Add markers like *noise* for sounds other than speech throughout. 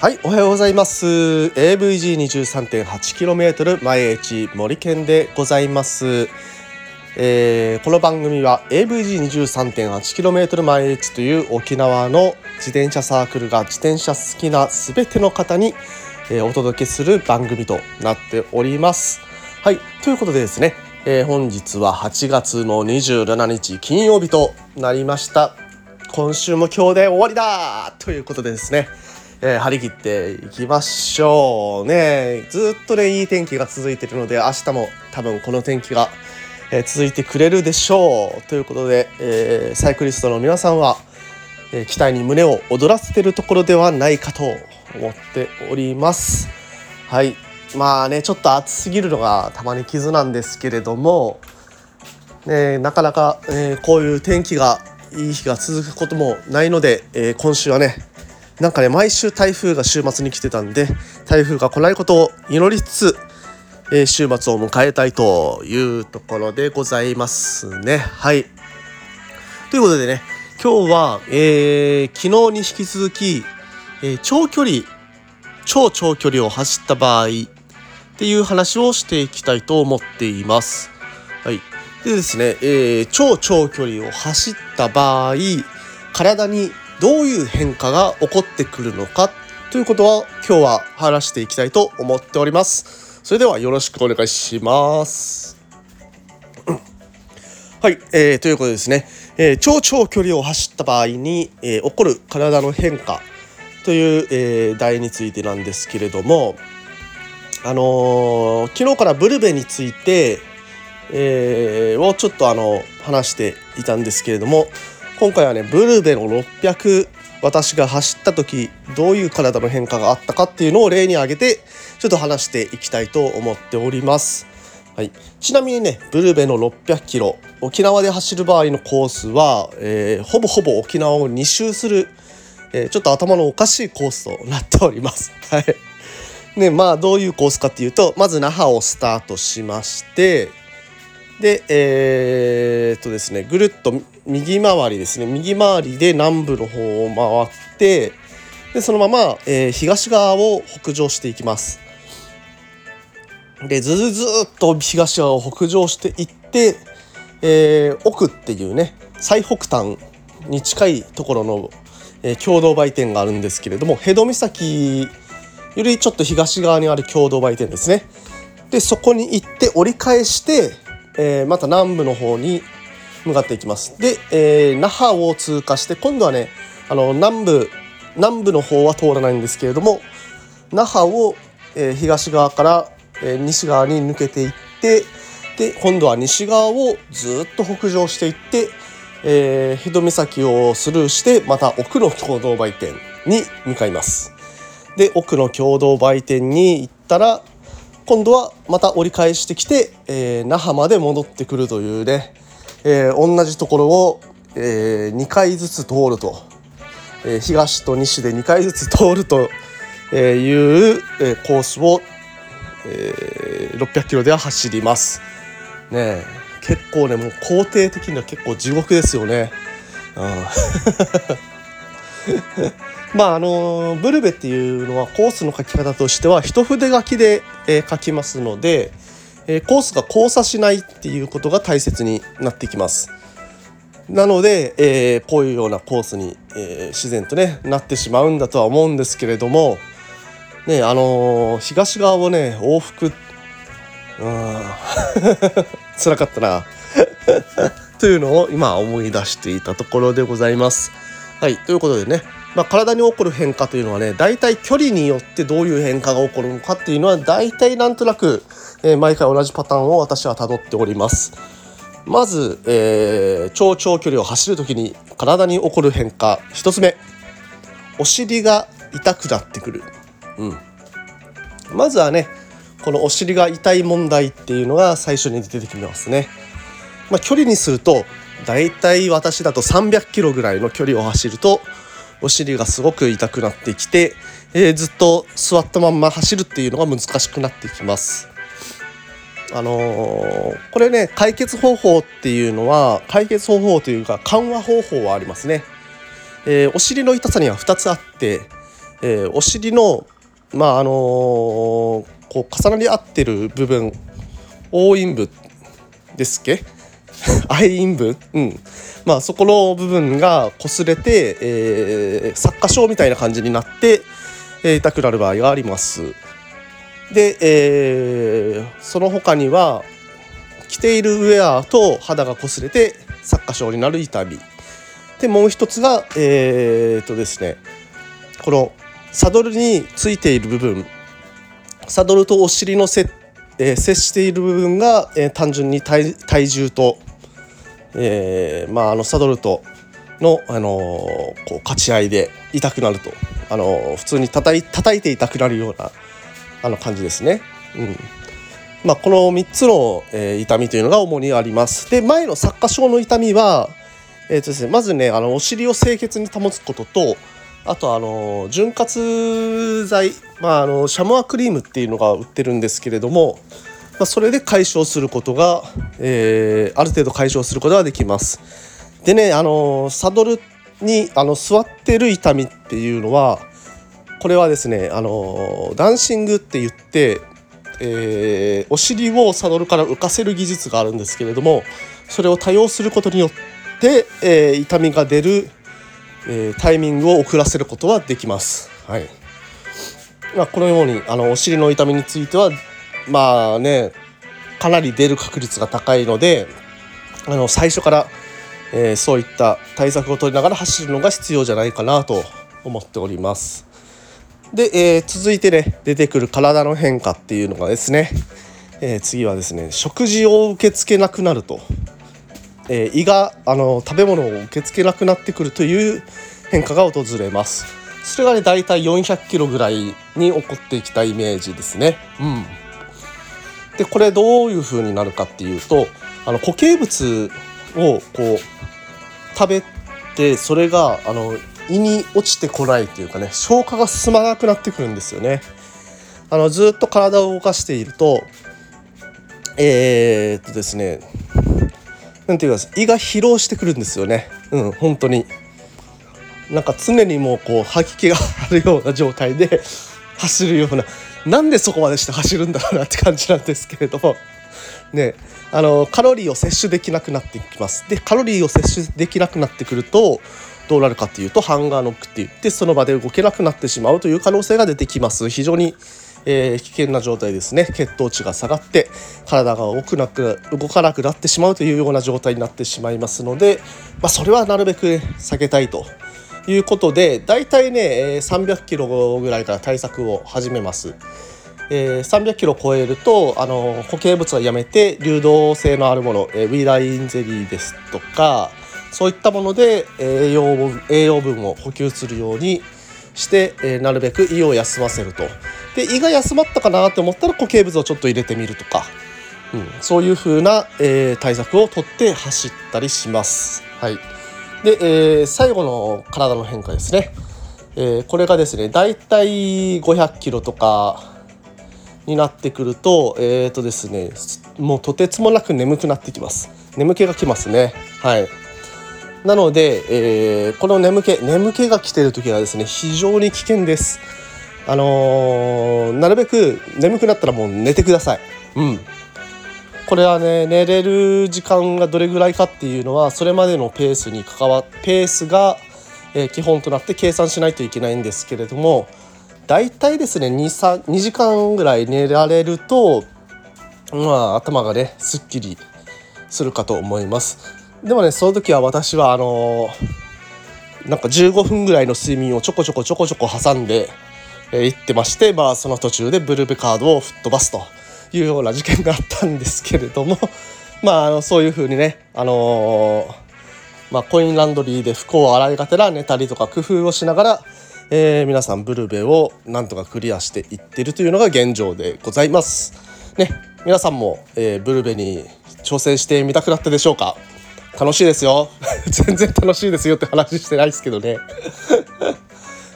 はい、おはようございます。AVG23.8km 前市森県でございます。えー、この番組は AVG23.8km 前市という沖縄の自転車サークルが自転車好きなすべての方に、えー、お届けする番組となっております。はい、ということでですね、えー、本日は8月の27日金曜日となりました。今週も今日で終わりだ。ということでですね、えー、張り切っていきましょうね。ずっとねいい天気が続いているので明日も多分この天気が、えー、続いてくれるでしょう。ということで、えー、サイクリストの皆さんは、え期待に胸を躍らせてるところではないかと思っております。はい。まあねちょっと暑すぎるのがたまに傷なんですけれどもね、なかなか、えこういう天気がいい日が続くこともないので、え今週はねなんかね毎週台風が週末に来てたんで台風が来ないことを祈りつつ、えー、週末を迎えたいというところでございますね。はい。ということでね今日は、えー、昨日に引き続き、え、長距離超長距離を走った場合っていう話をしていきたいと思っています。はい。でですね、えー、超長距離を走った場合体にどういう変化が起こってくるのかということは今日は話していきたいと思っております。それではよろしくお願いします。はい、えー、ということでですね、えー、超長距離を走った場合に、えー、起こる体の変化という、えー、題についてなんですけれどもあのー、昨日からブルベについて、えー、をちょっとあの話していたんですけれども今回はねブルベの600私が走った時どういう体の変化があったかっていうのを例に挙げてちょっと話していきたいと思っております。はい、ちなみにねブルベの600キロ沖縄で走る場合のコースは、えー、ほぼほぼ沖縄を2周する、えー、ちょっと頭のおかしいコースとなっております。はいねまあどういうコースかっていうとまず那覇をスタートしましてでえー、っとですねぐるっと右回りですね右回りで南部の方を回ってでそのまま、えー、東側を北上していきます。でずずずっと東側を北上していって、えー、奥っていうね最北端に近いところの、えー、共同売店があるんですけれども辺戸岬よりちょっと東側にある共同売店ですねでそこに行って折り返して、えー、また南部の方に向かっていきます。で、えー、那覇を通過して今度はねあの南部南部の方は通らないんですけれども那覇を、えー、東側から、えー、西側に抜けていってで今度は西側をずっと北上していって、えー、日戸岬をスルーしてまた奥の共同売店に向かいます。で奥の共同売店に行ったら今度はまた折り返してきて、えー、那覇まで戻ってくるというねえー、同じところを、えー、2回ずつ通ると、え、東と西で2回ずつ通るという、え、コースを、え、600キロでは走ります。ね結構ねもう工程的には結構地獄ですよね。うん *laughs* まああのブルベっていうのはコースの書き方としては一筆書きで、えー、書きますので、えコースが交差しないっていうことが大切になってきます。なので、えー、こういうようなコースに、えー、自然とねなってしまうんだとは思うんですけれどもねあのー、東側をね往復うん *laughs* 辛かったな *laughs* というのを今思い出していたところでございます。はいということでね、まあ、体に起こる変化というのはね大体距離によってどういう変化が起こるのかっていうのは大体なんとなくえー、毎回同じパターンを私は辿っております。まず、えー、超長距離を走る時に体に起こる変化。1つ目お尻が痛くなってくる、うん、まずはねこのお尻が痛い問題っていうのが最初に出てきますね、まあ、距離にするとだいたい私だと300キロぐらいの距離を走るとお尻がすごく痛くなってきて、えー、ずっと座ったまんま走るっていうのが難しくなってきます。あのー、これね解決方法っていうのは解決方法というか緩和方法はありますね、えー、お尻の痛さには2つあって、えー、お尻のまああのこう重なり合ってる部分横陰部ですっけ？*laughs* 愛陰部？うん。まあそこの部分が擦れて、えー、擦過傷みたいな感じになって、えー、痛くなる場合があります。で、えー、その他には着ているウェアと肌が擦れて擦過傷になる痛み。でもう一つがえー、っとですねこのサドルについている部分。サドルとお尻のせ、えー、接している部分が、えー、単純に体重と、えー、まああのサドルとの、あのこう勝ち合いで痛くなると、あの普通に叩い叩いて痛くなるようなあの感じですね。うんまあ、この3つの、えー、痛みというのが主にあります。で前の擦過傷の痛みは、えーとですね、まずねあのお尻を清潔に保つこととあとあの潤滑剤、まあ、あのシャモアクリームっていうのが売ってるんですけれども、まあ、それで解消することが、えー、ある程度解消することができます。でねあのサドルにあの座ってる痛みっていうのはこれはですねあのダンシングって言って、えー、お尻をサドルから浮かせる技術があるんですけれどもそれを多用することによって、えー、痛みが出る、えー、タイミングを遅らせることはできます。はいまあ、このようにあのお尻の痛みについてはまあねかなり出る確率が高いのであの最初から、えー、そういった対策を取りながら走るのが必要じゃないかなと思っております。で、えー、続いてね出てくる体の変化っていうのがですね、えー、次はですね食事を受け付けなくなると、えー、胃があの食べ物を受け付けなくなってくるという変化が訪れます。それがね大体400キロぐらいに起こってきたイメージですね。うん。でこれどういう風になるかっていうとあの固形物をこう食べてそれがあの胃に落ちてこないというかね消化が進まなくなってくるんですよね。あのずっと体を動かしているとえー、っとですねなんていうか胃が疲労してくるんですよね。うん本当に。なんか常にもうこう吐き気があるような状態で走るようななんでそこまでして走るんだろうなって感じなんですけれども。*laughs* ねあのカロリーを摂取できなくなってきます。でカロリーを摂取できなくなってくるとどうなるかっていうとハンガーノックって言ってその場で動けなくなってしまうという可能性が出てきます。非常に、えー、危険な状態ですね。血糖値が下がって体が動くなく動かなくなってしまうというような状態になってしまいますので、まあ、それはなるべく、避けたいと。いうことでだいたいね300キロぐらいから対策を始めます。えー、300キロ超えるとあの固形物はやめて流動性のあるもの、えー、ウィーラインゼリーですとか、そういったもので栄養分栄養分を補給するようにして、えー、なるべく胃を休ませるとで胃が休まったかなって思ったら固形物をちょっと入れてみるとか、うん、そういう風な、えー、対策をとって走ったりします。はい、で、えー、最後の体の変化ですね、えー、これがですねだいたい500キロとかになってくるとえっ、ー、とですねもうとてつもなく眠くなってきます。眠気がきますね。はい。なので、えー、この眠気眠気が来てる時はですね非常に危険です。あの、なるべく眠くなったらもう寝てください。うん。これはね寝れる時間がどれぐらいかっていうのはそれまでのペースに関わペースが、え、基本となって計算しないといけないんですけれどもだいたいですね 2, 2時間ぐらい寝られるとまあ頭がねすっきりするかと思います。でもねその時は私はあのー、なんか15分ぐらいの睡眠をちょこちょこちょこちょこ挟んで、えー、行ってましてまあその途中でブルーベカードを吹っ飛ばすと。いうような事件があったんですけれども *laughs* まああのそういうふうにねあのー、まあ、コインランドリーで服を洗いがてら寝たりとか工夫をしながら、えー、皆さんブルベをなんとかクリアしていってるというのが現状でございます。ね、皆さんも、えー、ブルベに挑戦してみたくなったでしょうか？楽しいですよ。*laughs* 全然楽しいですよって話してないですけどね。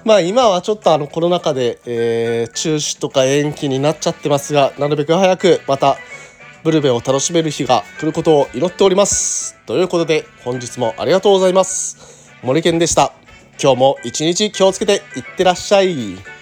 まあ今はちょっとあのコロナ禍で、えー、中止とか延期になっちゃってますがなるべく早くまた、ブルベを楽しめる日が来ることを祈っております。ということで本日もありがとうございます。森健でした。今日も一日気をつけていってらっしゃい。